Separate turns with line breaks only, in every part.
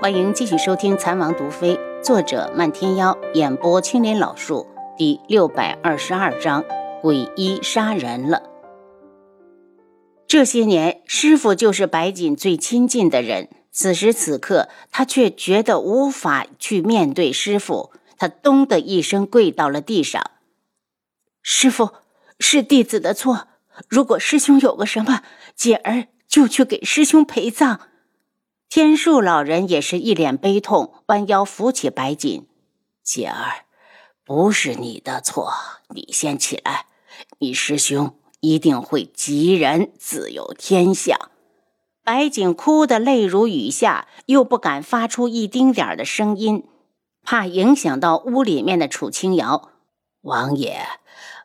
欢迎继续收听《残王毒妃》，作者漫天妖，演播青莲老树，第六百二十二章：鬼医杀人了。这些年，师傅就是白锦最亲近的人，此时此刻，他却觉得无法去面对师傅。他咚的一声跪到了地上：“师傅，是弟子的错。如果师兄有个什么，姐儿就去给师兄陪葬。”天树老人也是一脸悲痛，弯腰扶起白锦。
姐儿，不是你的错，你先起来。你师兄一定会吉人自有天相。
白锦哭得泪如雨下，又不敢发出一丁点儿的声音，怕影响到屋里面的楚清瑶。
王爷，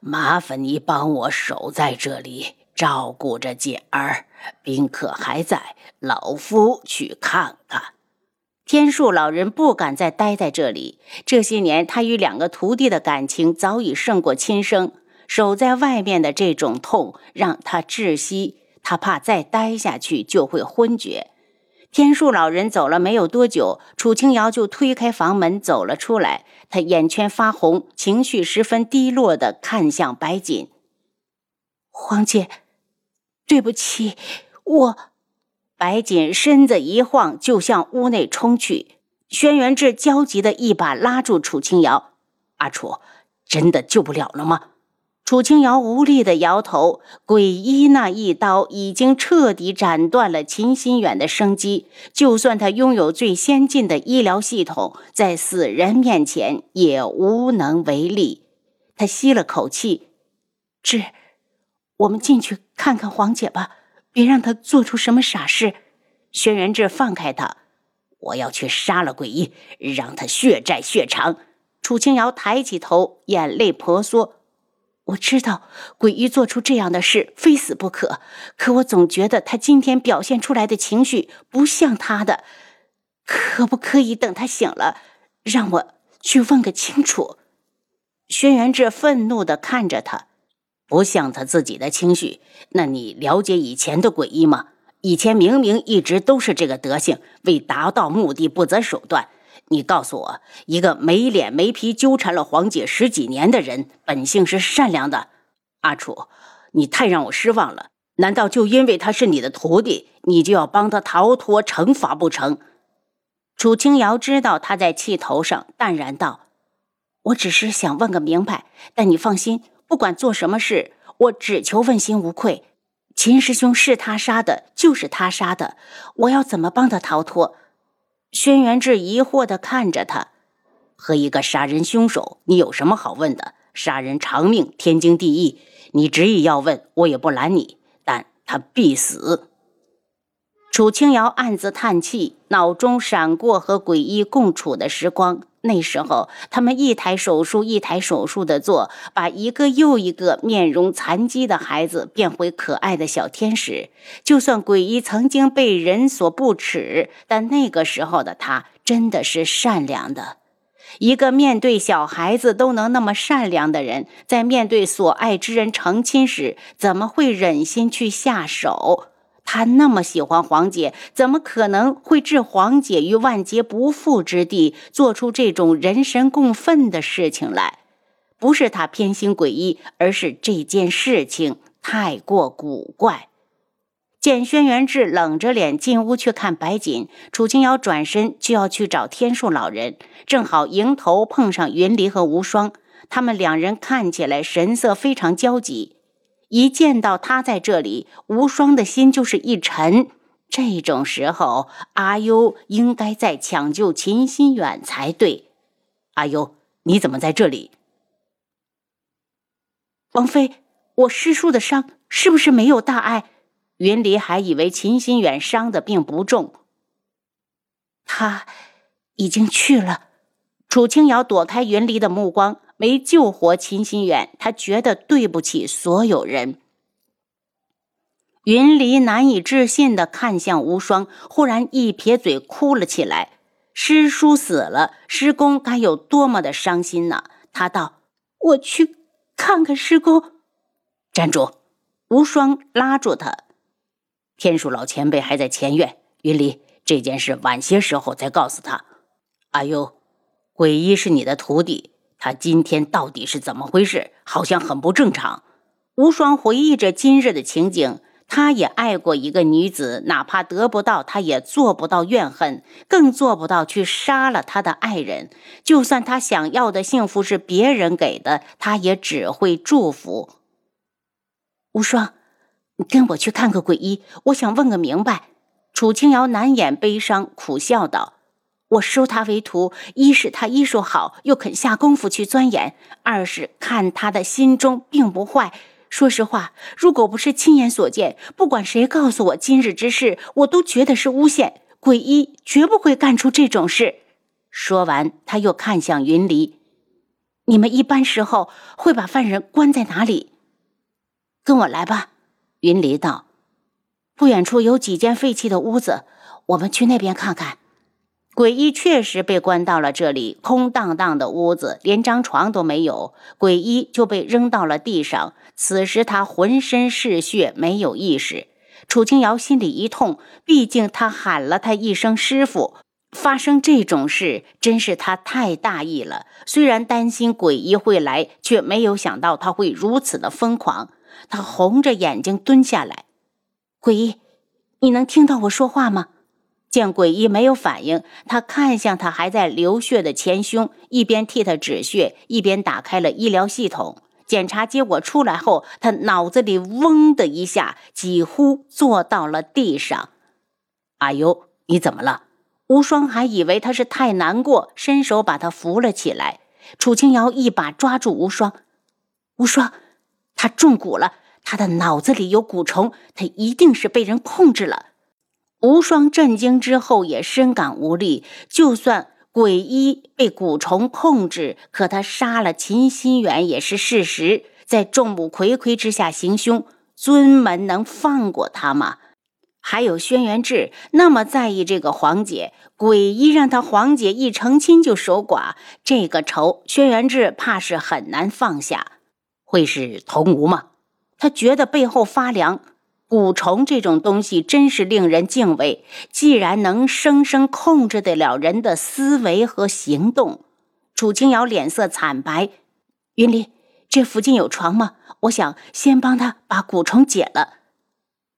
麻烦你帮我守在这里。照顾着姐儿，宾客还在，老夫去看看。
天树老人不敢再待在这里。这些年，他与两个徒弟的感情早已胜过亲生。守在外面的这种痛让他窒息，他怕再待下去就会昏厥。天树老人走了没有多久，楚清瑶就推开房门走了出来。他眼圈发红，情绪十分低落的看向白锦：“
黄姐。”对不起，我。
白锦身子一晃，就向屋内冲去。轩辕志焦急的一把拉住楚清瑶：“
阿楚，真的救不了了吗？”
楚清瑶无力的摇头。鬼医那一刀已经彻底斩断了秦心远的生机，就算他拥有最先进的医疗系统，在死人面前也无能为力。他吸了口气：“
志。”我们进去看看黄姐吧，别让她做出什么傻事。
轩辕志放开他，
我要去杀了鬼医，让他血债血偿。
楚清瑶抬起头，眼泪婆娑。
我知道鬼医做出这样的事非死不可，可我总觉得他今天表现出来的情绪不像他的。可不可以等他醒了，让我去问个清楚？
轩辕志愤怒的看着他。
不像他自己的情绪，那你了解以前的鬼医吗？以前明明一直都是这个德行，为达到目的不择手段。你告诉我，一个没脸没皮纠缠了黄姐十几年的人，本性是善良的？阿楚，你太让我失望了。难道就因为他是你的徒弟，你就要帮他逃脱惩罚不成？
楚清瑶知道他在气头上，淡然道：“
我只是想问个明白，但你放心。”不管做什么事，我只求问心无愧。秦师兄是他杀的，就是他杀的，我要怎么帮他逃脱？
轩辕志疑惑的看着他，
和一个杀人凶手，你有什么好问的？杀人偿命，天经地义。你执意要问，我也不拦你，但他必死。
楚清瑶暗自叹气，脑中闪过和鬼医共处的时光。那时候，他们一台手术一台手术的做，把一个又一个面容残疾的孩子变回可爱的小天使。就算鬼医曾经被人所不齿，但那个时候的他真的是善良的。一个面对小孩子都能那么善良的人，在面对所爱之人成亲时，怎么会忍心去下手？他那么喜欢黄姐，怎么可能会置黄姐于万劫不复之地，做出这种人神共愤的事情来？不是他偏心诡异，而是这件事情太过古怪。见轩辕志冷着脸进屋去看白锦，楚清瑶转身就要去找天树老人，正好迎头碰上云离和无双，他们两人看起来神色非常焦急。一见到他在这里，无双的心就是一沉。这种时候，阿优应该在抢救秦心远才对。
阿优，你怎么在这里？
王妃，我师叔的伤是不是没有大碍？
云离还以为秦心远伤的并不重。
他已经去了。
楚清瑶躲开云离的目光。没救活秦心远，他觉得对不起所有人。云离难以置信的看向无双，忽然一撇嘴，哭了起来。师叔死了，师公该有多么的伤心呢？他道：“
我去看看师公。”
站住！无双拉住他。天树老前辈还在前院。云离，
这件事晚些时候再告诉他。阿优，鬼医是你的徒弟，他今天到底是怎么回事？好像很不正常。
无双回忆着今日的情景。他也爱过一个女子，哪怕得不到，他也做不到怨恨，更做不到去杀了他的爱人。就算他想要的幸福是别人给的，他也只会祝福。无双，你跟我去看个鬼医，我想问个明白。楚清瑶难掩悲伤，苦笑道：“我收他为徒，一是他医术好，又肯下功夫去钻研；二是看他的心中并不坏。”说实话，如果不是亲眼所见，不管谁告诉我今日之事，我都觉得是诬陷。鬼医绝不会干出这种事。说完，他又看向云离：“你们一般时候会把犯人关在哪里？”跟我来吧。”云离道。“不远处有几间废弃的屋子，我们去那边看看。”鬼医确实被关到了这里，空荡荡的屋子，连张床都没有。鬼医就被扔到了地上。此时他浑身是血，没有意识。楚清瑶心里一痛，毕竟他喊了他一声师傅。发生这种事，真是他太大意了。虽然担心鬼医会来，却没有想到他会如此的疯狂。他红着眼睛蹲下来：“鬼医，你能听到我说话吗？”见鬼医没有反应，他看向他还在流血的前胸，一边替他止血，一边打开了医疗系统。检查结果出来后，他脑子里嗡的一下，几乎坐到了地上。
阿尤，你怎么了？
无双还以为他是太难过，伸手把他扶了起来。楚清瑶一把抓住无双，无双，他中蛊了，他的脑子里有蛊虫，他一定是被人控制了。无双震惊之后也深感无力。就算鬼医被蛊虫控制，可他杀了秦心远也是事实。在众目睽睽之下行凶，尊门能放过他吗？还有轩辕志那么在意这个黄姐，鬼医让他黄姐一成亲就守寡，这个仇轩辕志怕是很难放下。
会是童无吗？
他觉得背后发凉。蛊虫这种东西真是令人敬畏，既然能生生控制得了人的思维和行动。楚清瑶脸色惨白，云离，这附近有床吗？我想先帮他把蛊虫解了。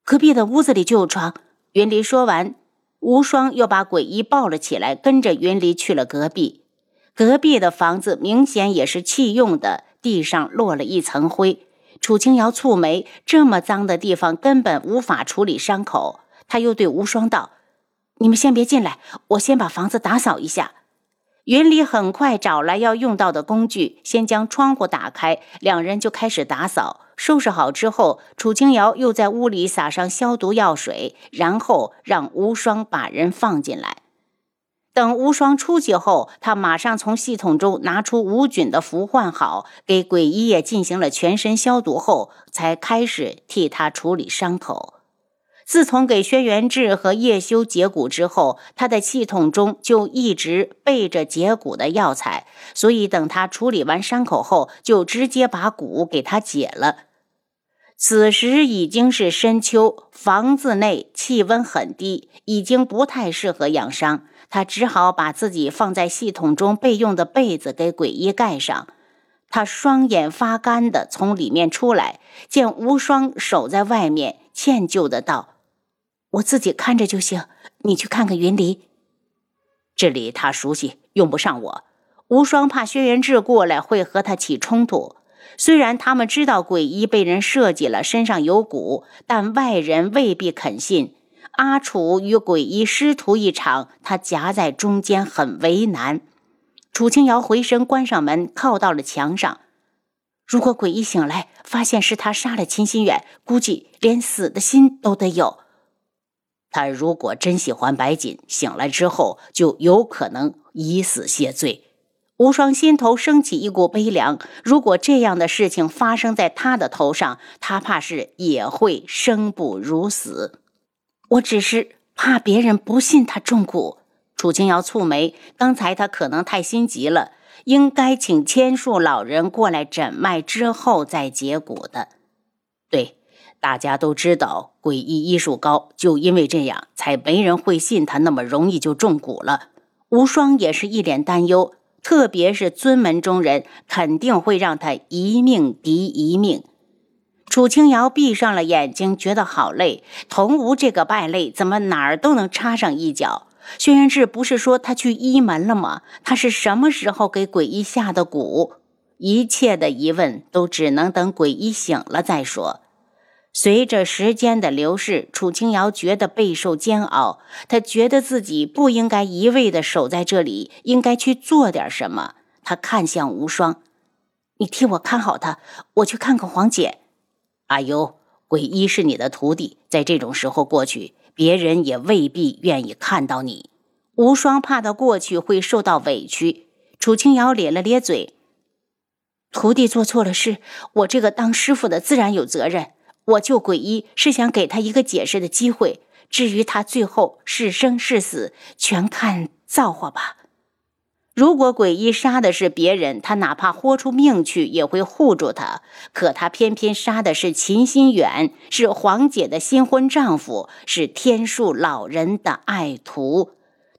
隔壁的屋子里就有床。云离说完，无双又把鬼医抱了起来，跟着云离去了隔壁。隔壁的房子明显也是弃用的，地上落了一层灰。楚清瑶蹙眉，这么脏的地方根本无法处理伤口。他又对无双道：“你们先别进来，我先把房子打扫一下。”云里很快找来要用到的工具，先将窗户打开，两人就开始打扫。收拾好之后，楚清瑶又在屋里撒上消毒药水，然后让无双把人放进来。等无双出去后，他马上从系统中拿出无菌的符换好，给鬼医也进行了全身消毒后，才开始替他处理伤口。自从给轩辕志和叶修解蛊之后，他的系统中就一直备着解蛊的药材，所以等他处理完伤口后，就直接把蛊给他解了。此时已经是深秋，房子内气温很低，已经不太适合养伤。他只好把自己放在系统中备用的被子给鬼医盖上。他双眼发干的从里面出来，见无双守在外面，歉疚的道：“我自己看着就行，你去看看云离。
这里他熟悉，用不上我。”
无双怕轩辕志过来会和他起冲突。虽然他们知道鬼医被人设计了，身上有蛊，但外人未必肯信。阿楚与鬼医师徒一场，他夹在中间，很为难。楚清瑶回身关上门，靠到了墙上。如果鬼医醒来，发现是他杀了秦心远，估计连死的心都得有。
他如果真喜欢白锦，醒来之后就有可能以死谢罪。
无双心头升起一股悲凉。如果这样的事情发生在他的头上，他怕是也会生不如死。我只是怕别人不信他中蛊。楚清瑶蹙眉，刚才他可能太心急了，应该请千树老人过来诊脉之后再解蛊的。
对，
大家都知道诡异医术高，就因为这样，才没人会信他那么容易就中蛊了。无双也是一脸担忧，特别是尊门中人，肯定会让他一命抵一命。楚清瑶闭上了眼睛，觉得好累。童无这个败类，怎么哪儿都能插上一脚？轩辕志不是说他去医门了吗？他是什么时候给鬼医下的蛊？一切的疑问都只能等鬼医醒了再说。随着时间的流逝，楚清瑶觉得备受煎熬。他觉得自己不应该一味的守在这里，应该去做点什么。他看向无双：“你替我看好他，我去看看黄姐。”阿尤，鬼医是你的徒弟，在这种时候过去，别人也未必愿意看到你。无双怕他过去会受到委屈。楚清瑶咧了咧嘴：“徒弟做错了事，我这个当师傅的自然有责任。”我救鬼医是想给他一个解释的机会，至于他最后是生是死，全看造化吧。如果鬼医杀的是别人，他哪怕豁出命去也会护住他。可他偏偏杀的是秦心远，是黄姐的新婚丈夫，是天树老人的爱徒。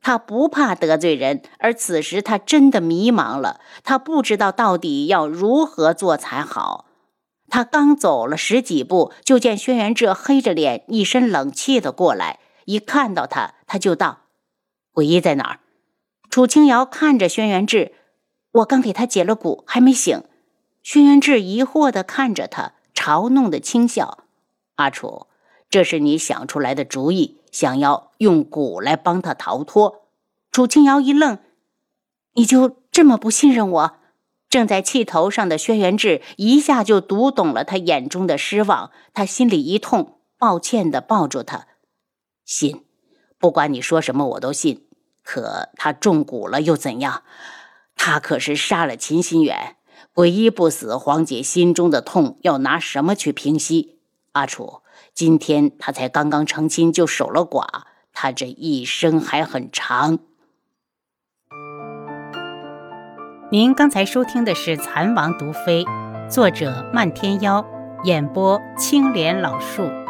他不怕得罪人，而此时他真的迷茫了，他不知道到底要如何做才好。他刚走了十几步，就见轩辕志黑着脸，一身冷气的过来。一看到他，他就道：“鬼医在哪儿？”楚清瑶看着轩辕志：“我刚给他解了蛊，还没醒。”轩辕志疑惑的看着他，嘲弄的轻笑：“阿楚，这是你想出来的主意，想要用蛊来帮他逃脱？”楚清瑶一愣：“你就这么不信任我？”正在气头上的轩辕志一下就读懂了他眼中的失望，他心里一痛，抱歉的抱住他，信，不管你说什么我都信。可他中蛊了又怎样？他可是杀了秦心远，鬼医不死，黄姐心中的痛要拿什么去平息？阿楚，今天他才刚刚成亲就守了寡，他这一生还很长。
您刚才收听的是《蚕王毒妃》，作者漫天妖，演播青莲老树。